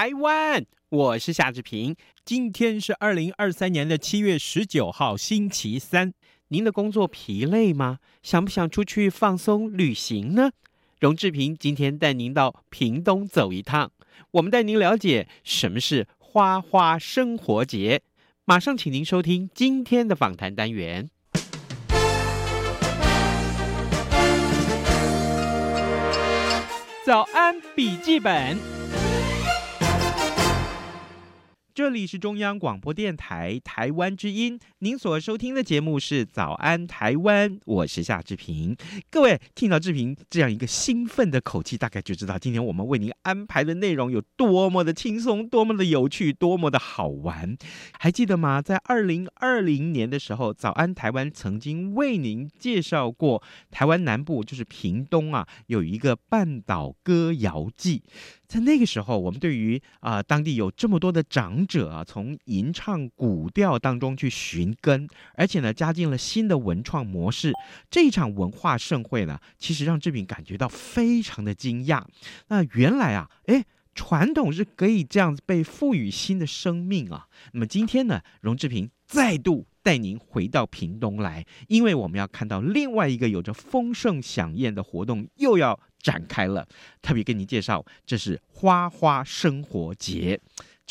台湾，我是夏志平。今天是二零二三年的七月十九号，星期三。您的工作疲累吗？想不想出去放松旅行呢？荣志平今天带您到屏东走一趟，我们带您了解什么是花花生活节。马上请您收听今天的访谈单元。早安笔记本。这里是中央广播电台台湾之音，您所收听的节目是《早安台湾》，我是夏志平。各位听到志平这样一个兴奋的口气，大概就知道今天我们为您安排的内容有多么的轻松、多么的有趣、多么的好玩。还记得吗？在二零二零年的时候，《早安台湾》曾经为您介绍过台湾南部，就是屏东啊，有一个半岛歌谣祭。在那个时候，我们对于啊、当地有这么多的长者啊，从吟唱古调当中去寻根，而且呢，加进了新的文创模式。这一场文化盛会呢，其实让志平感觉到非常的惊讶。那原来啊，诶，传统是可以这样子被赋予新的生命啊。那么今天呢，荣志平再度带您回到屏东来，因为我们要看到另外一个有着丰盛响宴的活动又要展开了。特别跟您介绍，这是花花生活节。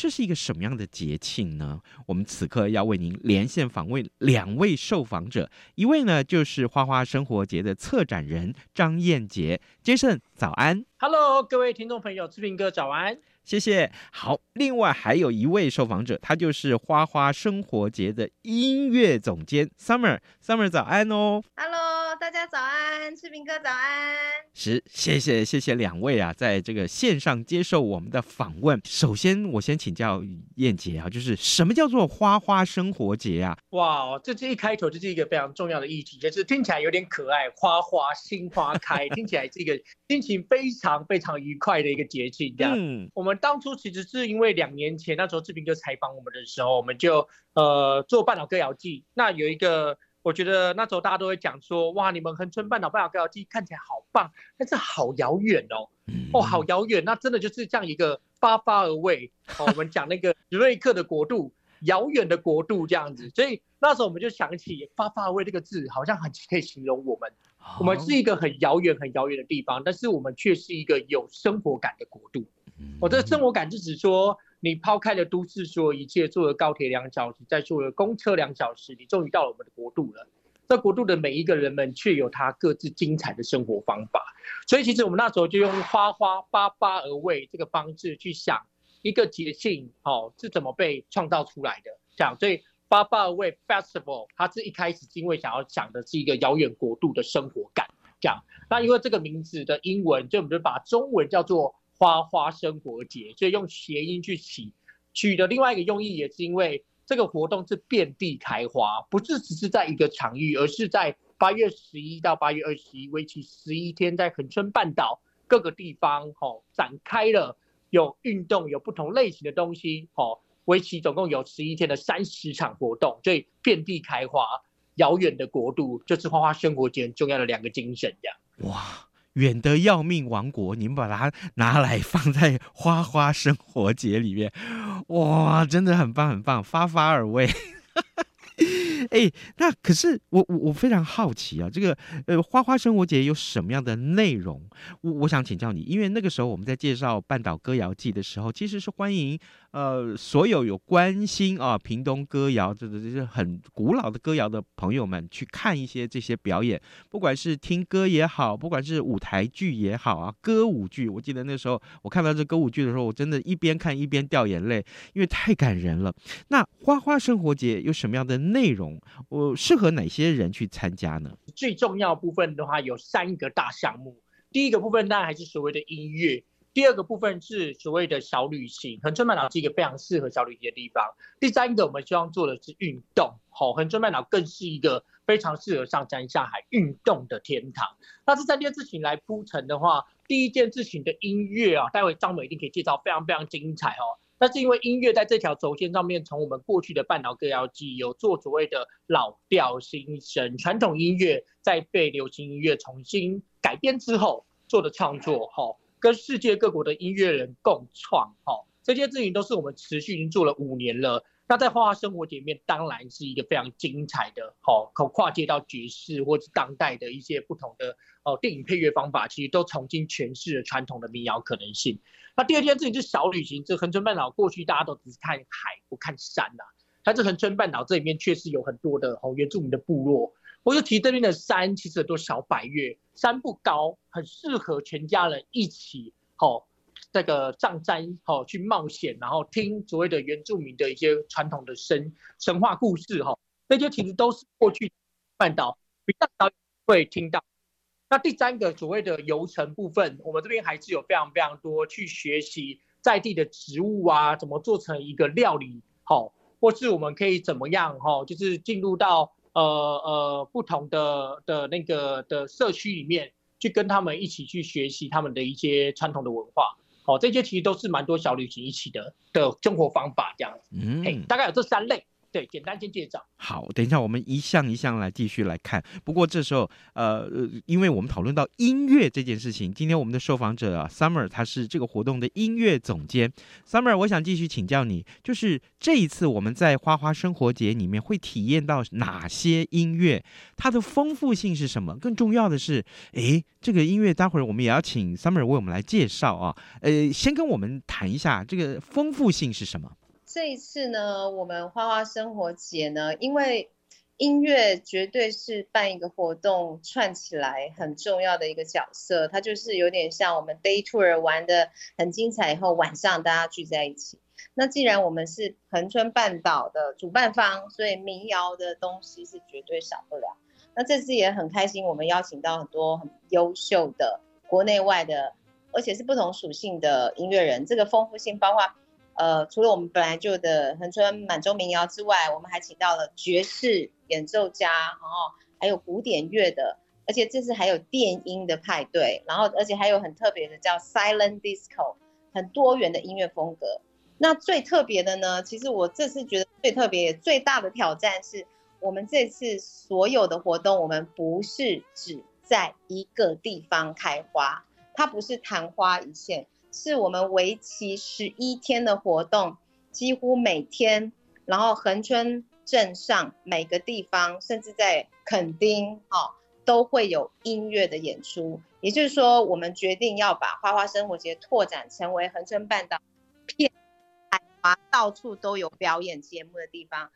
这是一个什么样的节庆呢？我们此刻要为您连线访问两位受访者，一位呢就是花花生活节的策展人张燕杰杰森早安，Hello，各位听众朋友，志平哥早安。谢谢。好，另外还有一位受访者，他就是花花生活节的音乐总监 Summer，Summer 早安哦。Hello，大家早安，志平哥早安。是，谢谢谢谢两位啊，在这个线上接受我们的访问。首先，我先请教燕杰啊，就是什么叫做花花生活节啊？哇，这这一开头就是一个非常重要的议题，就是听起来有点可爱，花花新花开，听起来是一个心情非常非常愉快的一个节庆，这样。嗯，我们。当初其实是因为两年前那时候志平哥采访我们的时候，我们就呃做半岛歌谣祭。那有一个，我觉得那时候大家都会讲说，哇，你们横村半岛半岛歌谣祭看起来好棒，但是好遥远哦，哦，好遥远。那真的就是这样一个 far far away，哦，我们讲那个瑞克的国度，遥远的国度这样子。所以那时候我们就想起 far far away 这个字，好像很可以形容我们。我们是一个很遥远、很遥远的地方，但是我们却是一个有生活感的国度。我的生活感是指说，你抛开了都市所有一切，坐了高铁两小时，再坐了公车两小时，你终于到了我们的国度了。这国度的每一个人们，却有他各自精彩的生活方法。所以，其实我们那时候就用花花 far far away 这个方式去想一个节庆，哦，是怎么被创造出来的？这样，所以 far far away festival，它是一开始是因为想要讲的是一个遥远国度的生活感。这样，那因为这个名字的英文，就我们就把中文叫做。花花生活节，所以用谐音去起，取的另外一个用意也是因为这个活动是遍地开花，不是只是在一个场域，而是在八月十一到八月二十一，为期十一天，在恒春半岛各个地方吼展开了有运动，有不同类型的东西吼，为期总共有十一天的三十场活动，所以遍地开花，遥远的国度就是花花生活节很重要的两个精神呀。哇。远得要命王国，你们把它拿来放在花花生活节里面，哇，真的很棒很棒，发发耳味。哎，那可是我我我非常好奇啊，这个呃花花生活节有什么样的内容？我我想请教你，因为那个时候我们在介绍半岛歌谣祭的时候，其实是欢迎。呃，所有有关心啊，屏东歌谣这这这很古老的歌谣的朋友们，去看一些这些表演，不管是听歌也好，不管是舞台剧也好啊，歌舞剧，我记得那时候我看到这歌舞剧的时候，我真的一边看一边掉眼泪，因为太感人了。那花花生活节有什么样的内容，我适合哪些人去参加呢？最重要部分的话有三个大项目，第一个部分当然还是所谓的音乐。第二个部分是所谓的小旅行，横春半岛是一个非常适合小旅行的地方。第三个，我们希望做的是运动，好，恒春半岛更是一个非常适合上山下海运动的天堂。那这三件事情来铺陈的话，第一件事情的音乐啊，待会张美一定可以介绍非常非常精彩哦。那是因为音乐在这条轴线上面，从我们过去的半岛歌谣记有做所谓的老调新声，传统音乐在被流行音乐重新改编之后做的创作，哈。跟世界各国的音乐人共创，哈，这些事情都是我们持续已经做了五年了。那在花花生活节里面，当然是一个非常精彩的，好，可跨界到爵士或者是当代的一些不同的哦电影配乐方法，其实都重新诠释了传统的民谣可能性。那第二件事情是小旅行，这恒春半岛过去大家都只是看海不看山呐、啊，但是恒春半岛这里面确实有很多的哦原住民的部落。我就提这边的山，其实很多小百岳，山不高，很适合全家人一起，吼，这个上山，吼，去冒险，然后听所谓的原住民的一些传统的神神话故事，吼，这些其实都是过去半岛比较少会听到。那第三个所谓的游程部分，我们这边还是有非常非常多去学习在地的植物啊，怎么做成一个料理，吼，或是我们可以怎么样，吼，就是进入到。呃呃，不同的的那个的社区里面，去跟他们一起去学习他们的一些传统的文化，好，这些其实都是蛮多小旅行一起的的生活方法这样子，嗯，嘿，大概有这三类。对，简单先介绍。好，等一下我们一项一项来继续来看。不过这时候，呃，因为我们讨论到音乐这件事情，今天我们的受访者啊，Summer，他是这个活动的音乐总监。Summer，我想继续请教你，就是这一次我们在花花生活节里面会体验到哪些音乐？它的丰富性是什么？更重要的是，诶，这个音乐待会儿我们也要请 Summer 为我们来介绍啊。呃，先跟我们谈一下这个丰富性是什么？这一次呢，我们花花生活节呢，因为音乐绝对是办一个活动串起来很重要的一个角色，它就是有点像我们 day tour 玩的很精彩，以后晚上大家聚在一起。那既然我们是恒春半岛的主办方，所以民谣的东西是绝对少不了。那这次也很开心，我们邀请到很多很优秀的国内外的，而且是不同属性的音乐人，这个丰富性包括。呃，除了我们本来就的恒春满洲民谣之外，我们还请到了爵士演奏家，然后还有古典乐的，而且这次还有电音的派对，然后而且还有很特别的叫 Silent Disco，很多元的音乐风格。那最特别的呢，其实我这次觉得最特别、最大的挑战是，我们这次所有的活动，我们不是只在一个地方开花，它不是昙花一现。是我们为期十一天的活动，几乎每天，然后横村镇上每个地方，甚至在垦丁，哦，都会有音乐的演出。也就是说，我们决定要把花花生活节拓展成为横村半岛片海华到处都有表演节目的地方。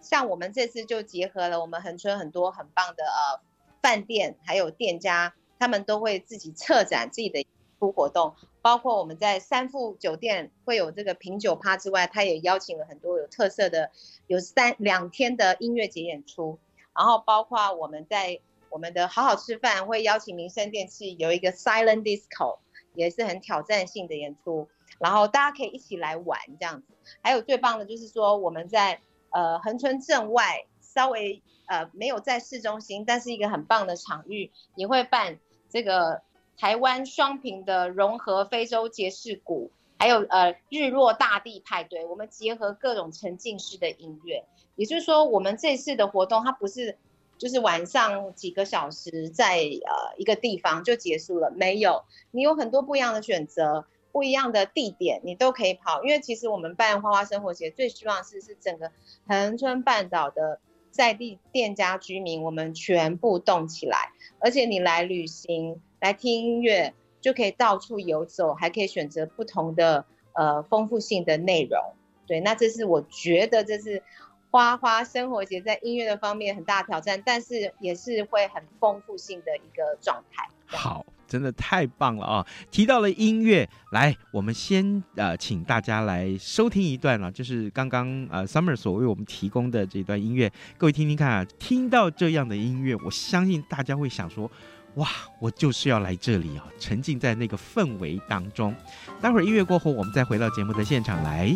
像我们这次就结合了我们横村很多很棒的呃饭店，还有店家，他们都会自己策展自己的出活动。包括我们在三富酒店会有这个品酒趴之外，他也邀请了很多有特色的，有三两天的音乐节演出。然后包括我们在我们的好好吃饭会邀请民生电器有一个 Silent Disco，也是很挑战性的演出。然后大家可以一起来玩这样子。还有最棒的就是说我们在呃恒春镇外稍微呃没有在市中心，但是一个很棒的场域也会办这个。台湾双频的融合非洲爵士鼓，还有呃日落大地派对，我们结合各种沉浸式的音乐，也就是说，我们这次的活动它不是就是晚上几个小时在呃一个地方就结束了，没有，你有很多不一样的选择，不一样的地点，你都可以跑。因为其实我们办花花生活节最希望是是整个恒春半岛的在地店家居民，我们全部动起来，而且你来旅行。来听音乐就可以到处游走，还可以选择不同的呃丰富性的内容。对，那这是我觉得这是花花生活节在音乐的方面很大挑战，但是也是会很丰富性的一个状态。好，真的太棒了啊！提到了音乐，来，我们先呃，请大家来收听一段了，就是刚刚呃，Summer 所为我们提供的这段音乐，各位听听看啊，听到这样的音乐，我相信大家会想说，哇，我就是要来这里啊，沉浸在那个氛围当中。待会儿音乐过后，我们再回到节目的现场来。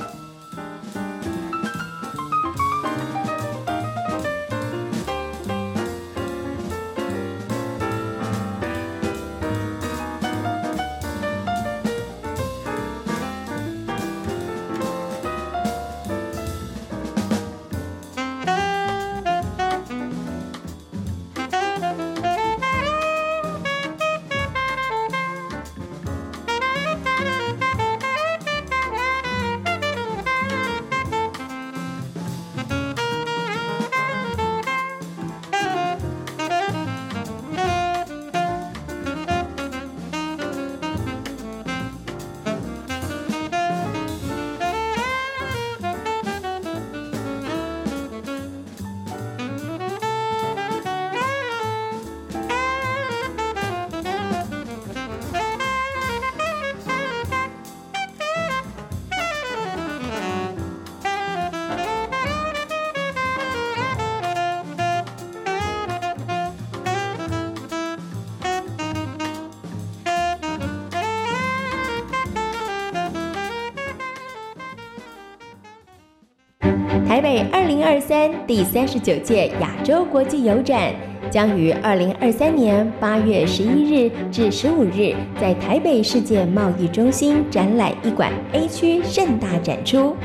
台北二零二三第三十九届亚洲国际邮展将于二零二三年八月十一日至十五日在台北世界贸易中心展览一馆 A 区盛大展出。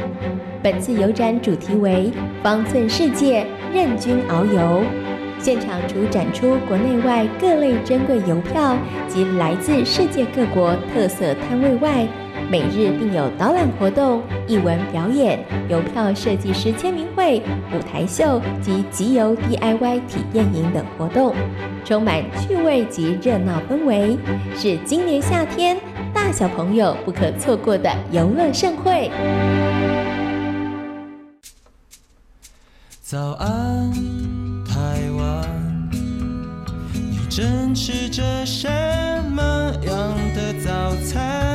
本次邮展主题为“方寸世界，任君遨游”。现场除展出国内外各类珍贵邮票及来自世界各国特色摊位外，每日并有导览活动、艺文表演、邮票设计师签名会、舞台秀及集邮 DIY 体验营等活动，充满趣味及热闹氛围，是今年夏天大小朋友不可错过的游乐盛会。早安，台湾，你正吃着什么样的早餐？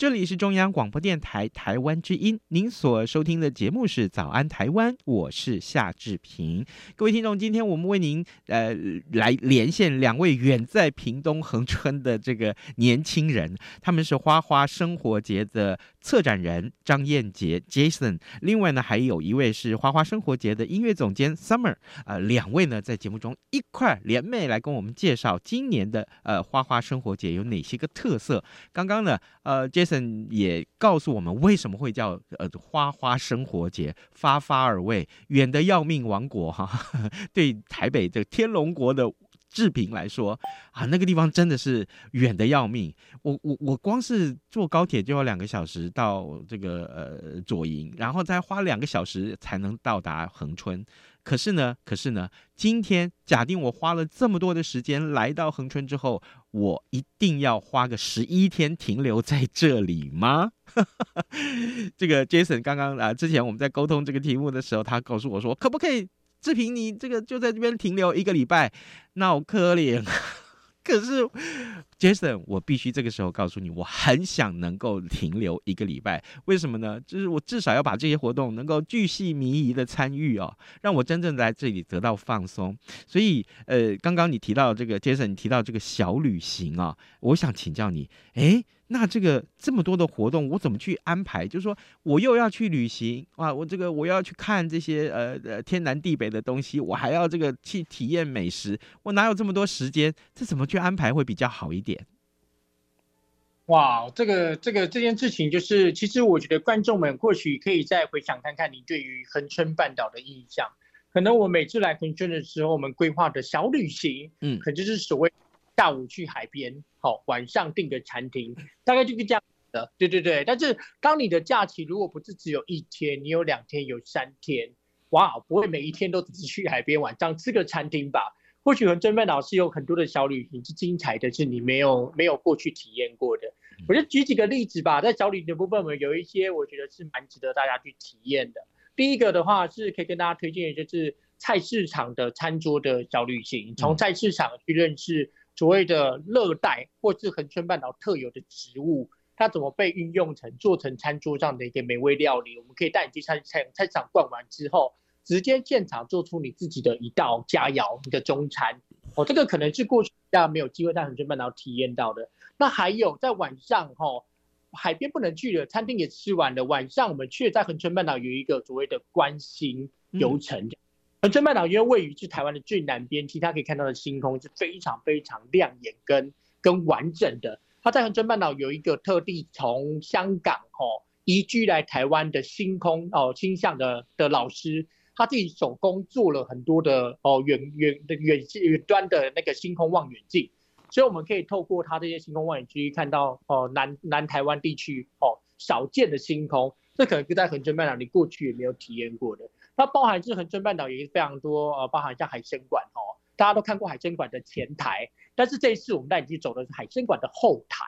这里是中央广播电台台湾之音，您所收听的节目是《早安台湾》，我是夏志平。各位听众，今天我们为您呃来连线两位远在屏东恒春的这个年轻人，他们是花花生活节的策展人张燕杰 Jason，另外呢还有一位是花花生活节的音乐总监 Summer，呃，两位呢在节目中一块联袂来跟我们介绍今年的呃花花生活节有哪些个特色。刚刚呢，呃，Jason。也告诉我们为什么会叫呃花花生活节，发发而味，远的要命王国哈，对台北这天龙国的志平来说啊，那个地方真的是远的要命。我我我光是坐高铁就要两个小时到这个呃左营，然后再花两个小时才能到达恒春。可是呢，可是呢，今天假定我花了这么多的时间来到恒春之后，我一定要花个十一天停留在这里吗？这个 Jason 刚刚啊，之前我们在沟通这个题目的时候，他告诉我说，可不可以志平你这个就在这边停留一个礼拜？那我可怜。可是，Jason，我必须这个时候告诉你，我很想能够停留一个礼拜。为什么呢？就是我至少要把这些活动能够巨细靡遗的参与哦，让我真正在这里得到放松。所以，呃，刚刚你提到这个 Jason，你提到这个小旅行啊，我想请教你，诶。那这个这么多的活动，我怎么去安排？就是说，我又要去旅行啊，我这个我要去看这些呃呃天南地北的东西，我还要这个去体验美食，我哪有这么多时间？这怎么去安排会比较好一点？哇，这个这个这件事情，就是其实我觉得观众们或许可以再回想看看你对于恒春半岛的印象。可能我每次来恒春的时候，我们规划的小旅行，嗯，可能就是所谓。下午去海边，好，晚上订个餐厅，大概就是这样的。对对对，但是当你的假期如果不是只有一天，你有两天，有三天，哇，不会每一天都只是去海边，晚上吃个餐厅吧？或许恒春半岛是有很多的小旅行是精彩的，是你没有没有过去体验过的。我就举几个例子吧，在小旅的部分，我们有一些我觉得是蛮值得大家去体验的。第一个的话是可以跟大家推荐的，就是菜市场的餐桌的小旅行，从菜市场去认识所谓的热带或是恒春半岛特有的植物，它怎么被运用成做成餐桌上的一个美味料理。我们可以带你去菜菜菜市场逛完之后，直接现场做出你自己的一道佳肴，你的中餐。哦，这个可能是过去大家没有机会在恒春半岛体验到的。那还有在晚上，哈，海边不能去的，餐厅也吃完了，晚上我们却在恒春半岛有一个所谓的观星游程。恒春半岛因为位于是台湾的最南边，其实它可以看到的星空是非常非常亮眼跟跟完整的。它在恒春半岛有一个特地从香港哦移居来台湾的星空哦倾向的的老师。他自己手工做了很多的哦远远的远远端的那个星空望远镜，所以我们可以透过他这些星空望远镜看到哦南南台湾地区哦少见的星空，这可能就在恒春半岛你过去也没有体验过的。那包含是恒春半岛也是非常多呃包含像海生馆哦，大家都看过海生馆的前台，但是这一次我们带你去走的是海生馆的后台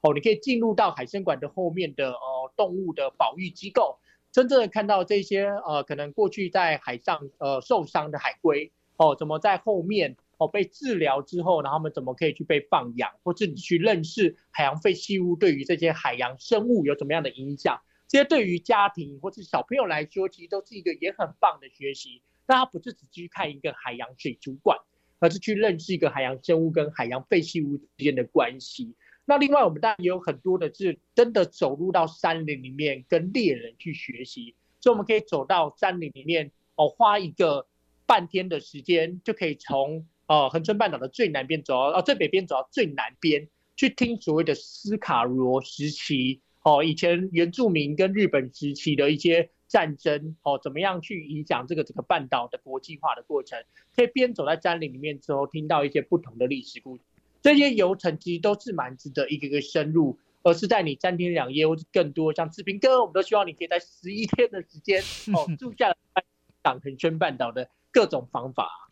哦，你可以进入到海生馆的后面的哦动物的保育机构。真正的看到这些呃，可能过去在海上呃受伤的海龟哦，怎么在后面哦被治疗之后，然后他们怎么可以去被放养，或者你去认识海洋废弃物对于这些海洋生物有怎么样的影响？这些对于家庭或者小朋友来说，其实都是一个也很棒的学习。那他不是只去看一个海洋水族馆，而是去认识一个海洋生物跟海洋废弃物之间的关系。那另外，我们当然也有很多的是真的走入到山林里面跟猎人去学习，所以我们可以走到山林里面哦，花一个半天的时间，就可以从呃恒春半岛的最南边走到哦最北边走到最南边，去听所谓的斯卡罗时期哦以前原住民跟日本时期的一些战争哦，怎么样去影响这个整个半岛的国际化的过程，可以边走在山林里面之后，听到一些不同的历史故事。这些游程其实都是蛮值得一个一个深入，而是在你三天两夜或者更多，像志平哥，我们都希望你可以在十一天的时间哦 住下来，讲恒春半岛的各种方法。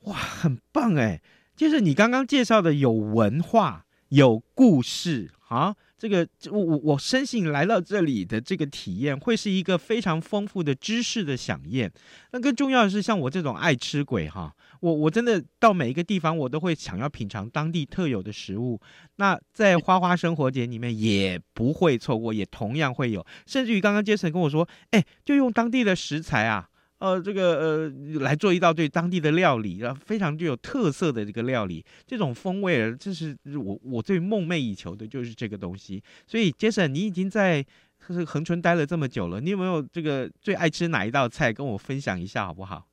哇，很棒哎！就是你刚刚介绍的有文化、有故事啊。这个我我我深信来到这里的这个体验会是一个非常丰富的知识的饗宴。那更重要的是，像我这种爱吃鬼哈，我我真的到每一个地方我都会想要品尝当地特有的食物。那在花花生活节里面也不会错过，也同样会有。甚至于刚刚杰森跟我说，哎，就用当地的食材啊。呃，这个呃，来做一道对当地的料理，然后非常具有特色的这个料理，这种风味，这是我我最梦寐以求的，就是这个东西。所以，Jason，你已经在恒春待了这么久了，你有没有这个最爱吃哪一道菜，跟我分享一下好不好？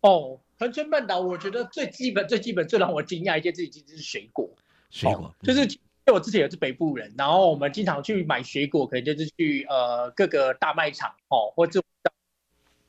哦，恒春半岛，我觉得最基本、最基本、最让我惊讶一件事情就是水果。水果，哦、就是因为我之前也是北部人，然后我们经常去买水果，可能就是去呃各个大卖场哦，或者。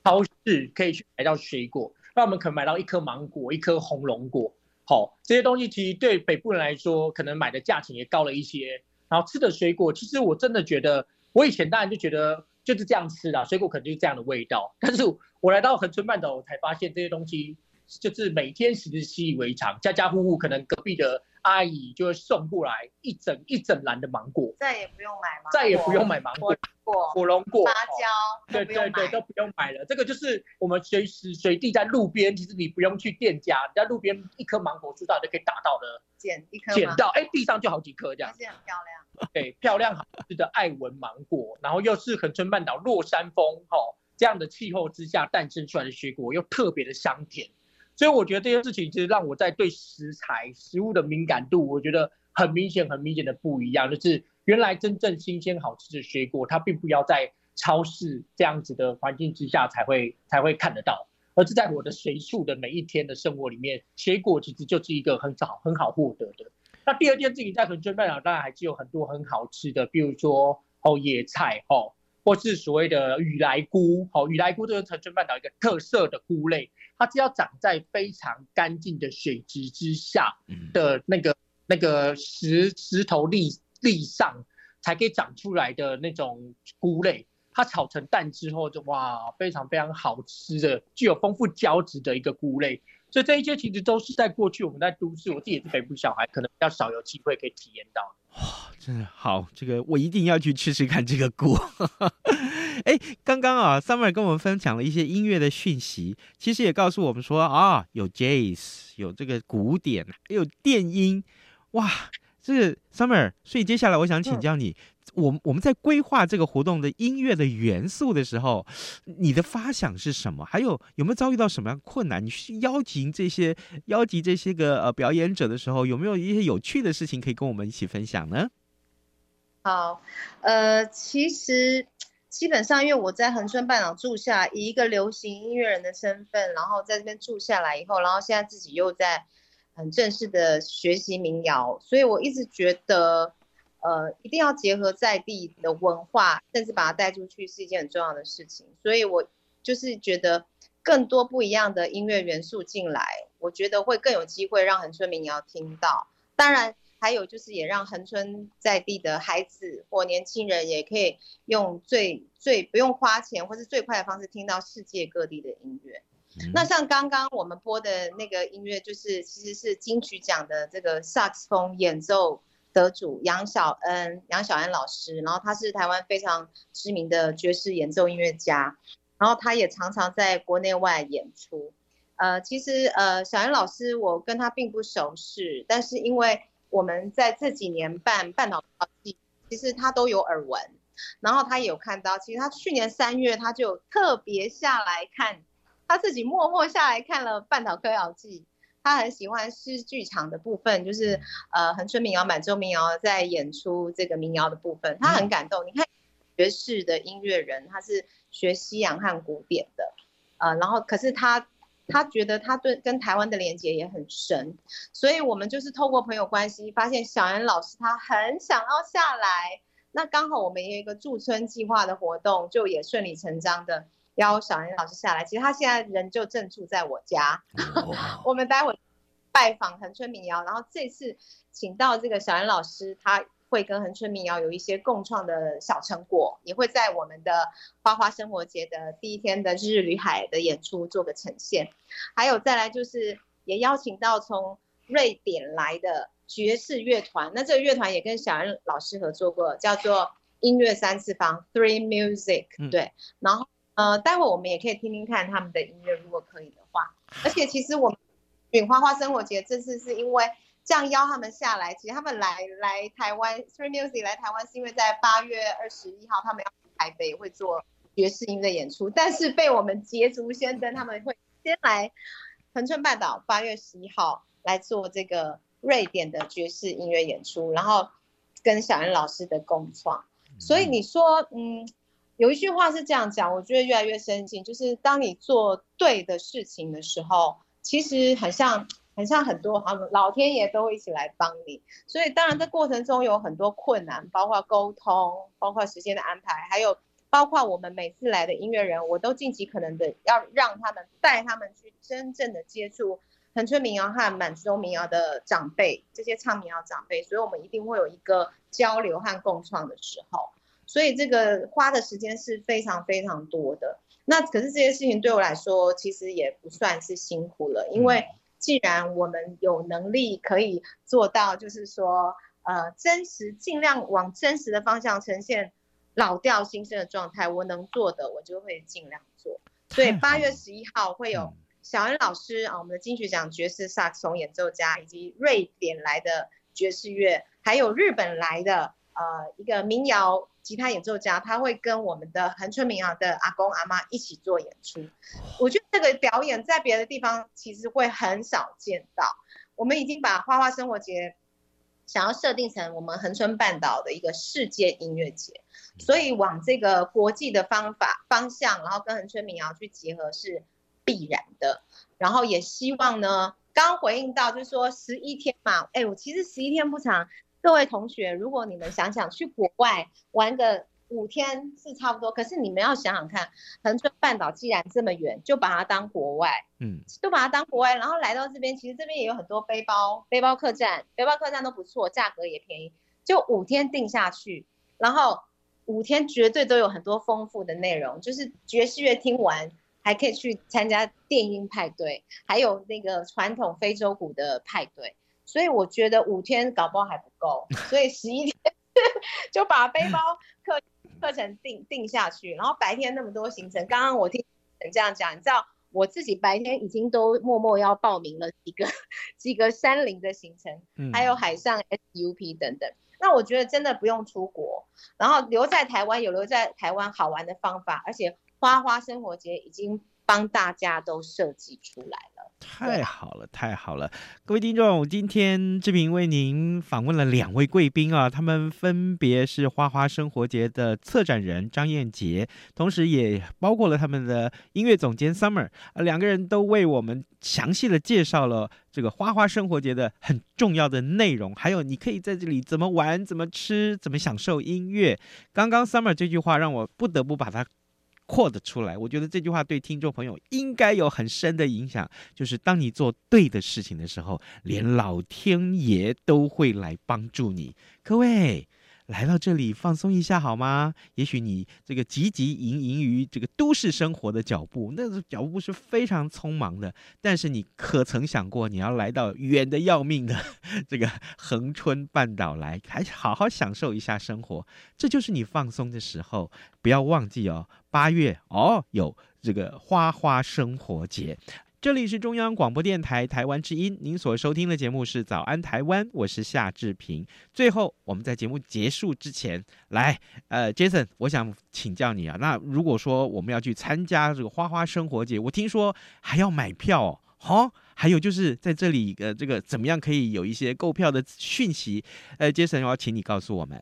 超市可以去买到水果，那我们可能买到一颗芒果，一颗红龙果，好，这些东西其实对北部人来说，可能买的价钱也高了一些。然后吃的水果，其实我真的觉得，我以前当然就觉得就是这样吃啦，水果可能就是这样的味道。但是我来到恒春半岛，我才发现这些东西就是每天其实习以为常，家家户户可能隔壁的阿姨就会送过来一整一整篮的芒果，再也不用买芒果，再也不用买芒果。火龙果、芭蕉，对对对，都不用买了。这个就是我们随时随地在路边，其实你不用去店家，你在路边一颗芒果树上就可以打到的，捡一颗，捡到，哎，地上就好几颗这样，还是很漂亮。对，漂亮好吃的爱文芒果，然后又是恒春半岛落山风哈这样的气候之下诞生出来的水果，又特别的香甜。所以我觉得这件事情其实让我在对食材、食物的敏感度，我觉得很明显、很明显的不一样，就是。原来真正新鲜好吃的水果，它并不要在超市这样子的环境之下才会才会看得到，而是在我的随处的每一天的生活里面，水果其实就是一个很好很好获得的。那第二件事情，在恒春半岛当然还是有很多很好吃的，比如说哦野菜哦，或是所谓的雨来菇哦，雨来菇这是恒春半岛一个特色的菇类，它只要长在非常干净的水质之下的那个那个石石头粒。粒上才可以长出来的那种菇类，它炒成蛋之后就哇，非常非常好吃的，具有丰富胶质的一个菇类。所以这一些其实都是在过去我们在都市，我自己也是北部小孩，可能比较少有机会可以体验到的。哇，真的好，这个我一定要去吃吃看这个鼓。哎，刚刚啊，Summer 跟我们分享了一些音乐的讯息，其实也告诉我们说啊，有 Jazz，有这个古典，还有电音，哇，这个 Summer，所以接下来我想请教你。嗯我我们在规划这个活动的音乐的元素的时候，你的发想是什么？还有有没有遭遇到什么样困难？你去邀请这些邀集这些个呃表演者的时候，有没有一些有趣的事情可以跟我们一起分享呢？好，呃，其实基本上因为我在恒春半岛住下，以一个流行音乐人的身份，然后在这边住下来以后，然后现在自己又在很正式的学习民谣，所以我一直觉得。呃，一定要结合在地的文化，甚至把它带出去是一件很重要的事情。所以我就是觉得更多不一样的音乐元素进来，我觉得会更有机会让恒春民谣听到。当然，还有就是也让恒春在地的孩子或年轻人也可以用最最不用花钱或是最快的方式听到世界各地的音乐。嗯。那像刚刚我们播的那个音乐，就是其实是金曲奖的这个萨克斯风演奏。得主杨小恩，杨小恩老师，然后他是台湾非常知名的爵士演奏音乐家，然后他也常常在国内外演出。呃，其实呃，小恩老师我跟他并不熟识，但是因为我们在这几年办半岛歌谣季，其实他都有耳闻，然后他也有看到，其实他去年三月他就特别下来看，他自己默默下来看了半岛歌谣季。他很喜欢是剧场的部分，就是呃，恒春民谣、满洲民谣在演出这个民谣的部分，他很感动。你看爵士的音乐人，他是学西洋和古典的，呃，然后可是他他觉得他对跟台湾的连接也很深，所以我们就是透过朋友关系，发现小安老师他很想要下来，那刚好我们也有一个驻村计划的活动，就也顺理成章的。邀小安老师下来，其实他现在人就正住在我家。Oh. 我们待会拜访恒春民谣，然后这次请到这个小安老师，他会跟恒春民谣有一些共创的小成果，也会在我们的花花生活节的第一天的日日旅海的演出做个呈现。还有再来就是也邀请到从瑞典来的爵士乐团，那这个乐团也跟小恩老师合作过，叫做音乐三次方 Three Music，嗯。对，然后。呃，待会我们也可以听听看他们的音乐，如果可以的话。而且其实我们云花花生活节这次是因为这样邀他们下来，其实他们来来台湾，Three Music 来台湾是因为在八月二十一号他们要台北会做爵士音的演出，但是被我们捷足先登，他们会先来恒春半岛八月十一号来做这个瑞典的爵士音乐演出，然后跟小恩老师的共创。所以你说，嗯。有一句话是这样讲，我觉得越来越深信，就是当你做对的事情的时候，其实很像很像很多好老天爷都会一起来帮你。所以当然这过程中有很多困难，包括沟通，包括时间的安排，还有包括我们每次来的音乐人，我都尽其可能的要让他们带他们去真正的接触恒春民谣和满洲民谣的长辈，这些唱民谣长辈，所以我们一定会有一个交流和共创的时候。所以这个花的时间是非常非常多的。那可是这些事情对我来说，其实也不算是辛苦了，因为既然我们有能力可以做到，就是说，呃，真实尽量往真实的方向呈现老调新生的状态，我能做的我就会尽量做。所以八月十一号会有小恩老师啊，我们的金曲奖爵士萨克斯演奏家，以及瑞典来的爵士乐，还有日本来的呃一个民谣。吉他演奏家，他会跟我们的恒春民谣的阿公阿妈一起做演出。我觉得这个表演在别的地方其实会很少见到。我们已经把花花生活节想要设定成我们恒春半岛的一个世界音乐节，所以往这个国际的方法方向，然后跟恒春民谣去结合是必然的。然后也希望呢，刚回应到就是说十一天嘛，哎，我其实十一天不长。各位同学，如果你们想想去国外玩个五天是差不多，可是你们要想想看，恒春半岛既然这么远，就把它当国外，嗯，就把它当国外，然后来到这边，其实这边也有很多背包背包客栈，背包客栈都不错，价格也便宜，就五天定下去，然后五天绝对都有很多丰富的内容，就是爵士乐听完，还可以去参加电音派对，还有那个传统非洲鼓的派对。所以我觉得五天搞不好还不够，所以十一天 就把背包课课程定定下去，然后白天那么多行程，刚刚我听你这样讲，你知道我自己白天已经都默默要报名了几个几个山林的行程，还有海上 SUP 等等。那我觉得真的不用出国，然后留在台湾有留在台湾好玩的方法，而且花花生活节已经帮大家都设计出来了。太好了，太好了！各位听众，今天志平为您访问了两位贵宾啊，他们分别是花花生活节的策展人张燕杰，同时也包括了他们的音乐总监 Summer，呃，两个人都为我们详细的介绍了这个花花生活节的很重要的内容，还有你可以在这里怎么玩、怎么吃、怎么享受音乐。刚刚 Summer 这句话让我不得不把它。扩得出来，我觉得这句话对听众朋友应该有很深的影响。就是当你做对的事情的时候，连老天爷都会来帮助你。各位。来到这里放松一下好吗？也许你这个汲汲营营于这个都市生活的脚步，那个脚步是非常匆忙的。但是你可曾想过，你要来到远的要命的 这个恒春半岛来，还好好享受一下生活，这就是你放松的时候。不要忘记哦，八月哦有这个花花生活节。这里是中央广播电台台湾之音，您所收听的节目是《早安台湾》，我是夏志平。最后，我们在节目结束之前，来，呃，Jason，我想请教你啊，那如果说我们要去参加这个花花生活节，我听说还要买票哦，哦，还有就是在这里，呃，这个怎么样可以有一些购票的讯息？呃，Jason，我要请你告诉我们。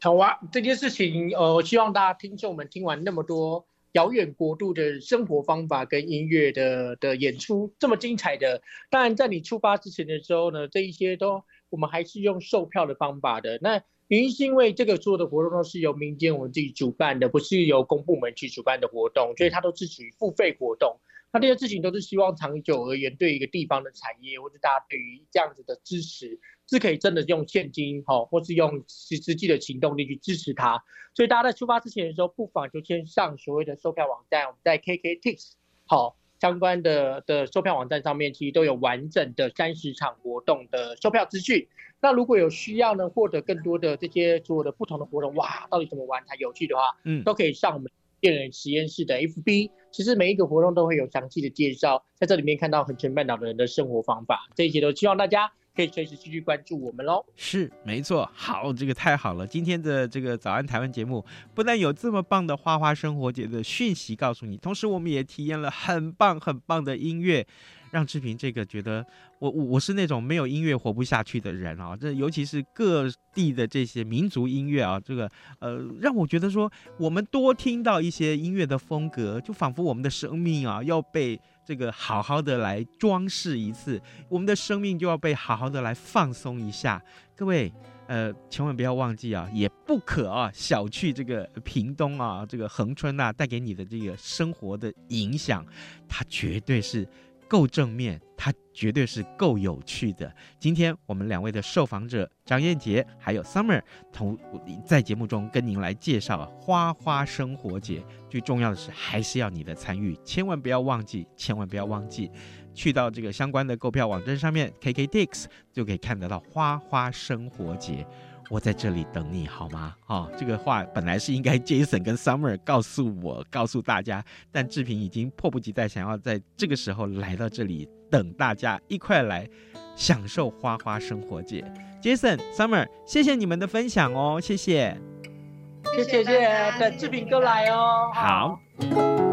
好啊，这件事情，呃，希望大家听众们听完那么多。遥远国度的生活方法跟音乐的的演出这么精彩的，当然在你出发之前的时候呢，这一些都我们还是用售票的方法的。那原因是因为这个所有的活动都是由民间我们自己主办的，不是由公部门去主办的活动，所以它都是属于付费活动。那这些事情都是希望长久而言，对一个地方的产业或者大家对于这样子的支持。是可以真的用现金哈，或是用实实际的行动力去支持它。所以大家在出发之前的时候，不妨就先上所谓的售票网站，我们在 KKTIX 好相关的的售票网站上面，其实都有完整的三十场活动的售票资讯。那如果有需要呢，获得更多的这些所有的不同的活动，哇，到底怎么玩才有趣的话，嗯，都可以上我们电人实验室的 FB。其实每一个活动都会有详细的介绍，在这里面看到横城半岛的人的生活方法，这一些都希望大家。可以随时继续关注我们喽。是，没错。好，这个太好了。今天的这个早安台湾节目，不但有这么棒的花花生活节的讯息告诉你，同时我们也体验了很棒很棒的音乐，让志平这个觉得我我我是那种没有音乐活不下去的人啊。这尤其是各地的这些民族音乐啊，这个呃，让我觉得说，我们多听到一些音乐的风格，就仿佛我们的生命啊要被。这个好好的来装饰一次，我们的生命就要被好好的来放松一下。各位，呃，千万不要忘记啊，也不可啊小觑这个屏东啊，这个恒春呐带给你的这个生活的影响，它绝对是。够正面，它绝对是够有趣的。今天我们两位的受访者张燕杰还有 Summer 同在节目中跟您来介绍花花生活节。最重要的是，还是要你的参与，千万不要忘记，千万不要忘记，去到这个相关的购票网站上面，KKTIX 就可以看得到花花生活节。我在这里等你好吗？哦，这个话本来是应该 Jason 跟 Summer 告诉我，告诉大家，但志平已经迫不及待想要在这个时候来到这里，等大家一块来享受花花生活节。Jason、Summer，谢谢你们的分享哦，谢谢，谢谢谢谢，等志平哥来哦，好。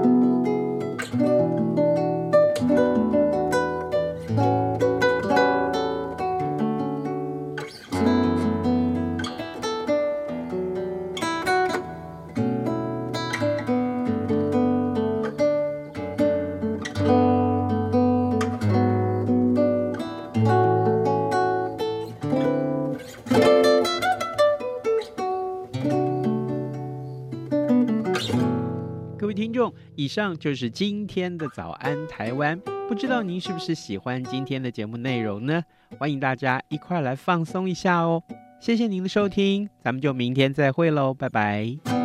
以上就是今天的早安台湾，不知道您是不是喜欢今天的节目内容呢？欢迎大家一块来放松一下哦。谢谢您的收听，咱们就明天再会喽，拜拜。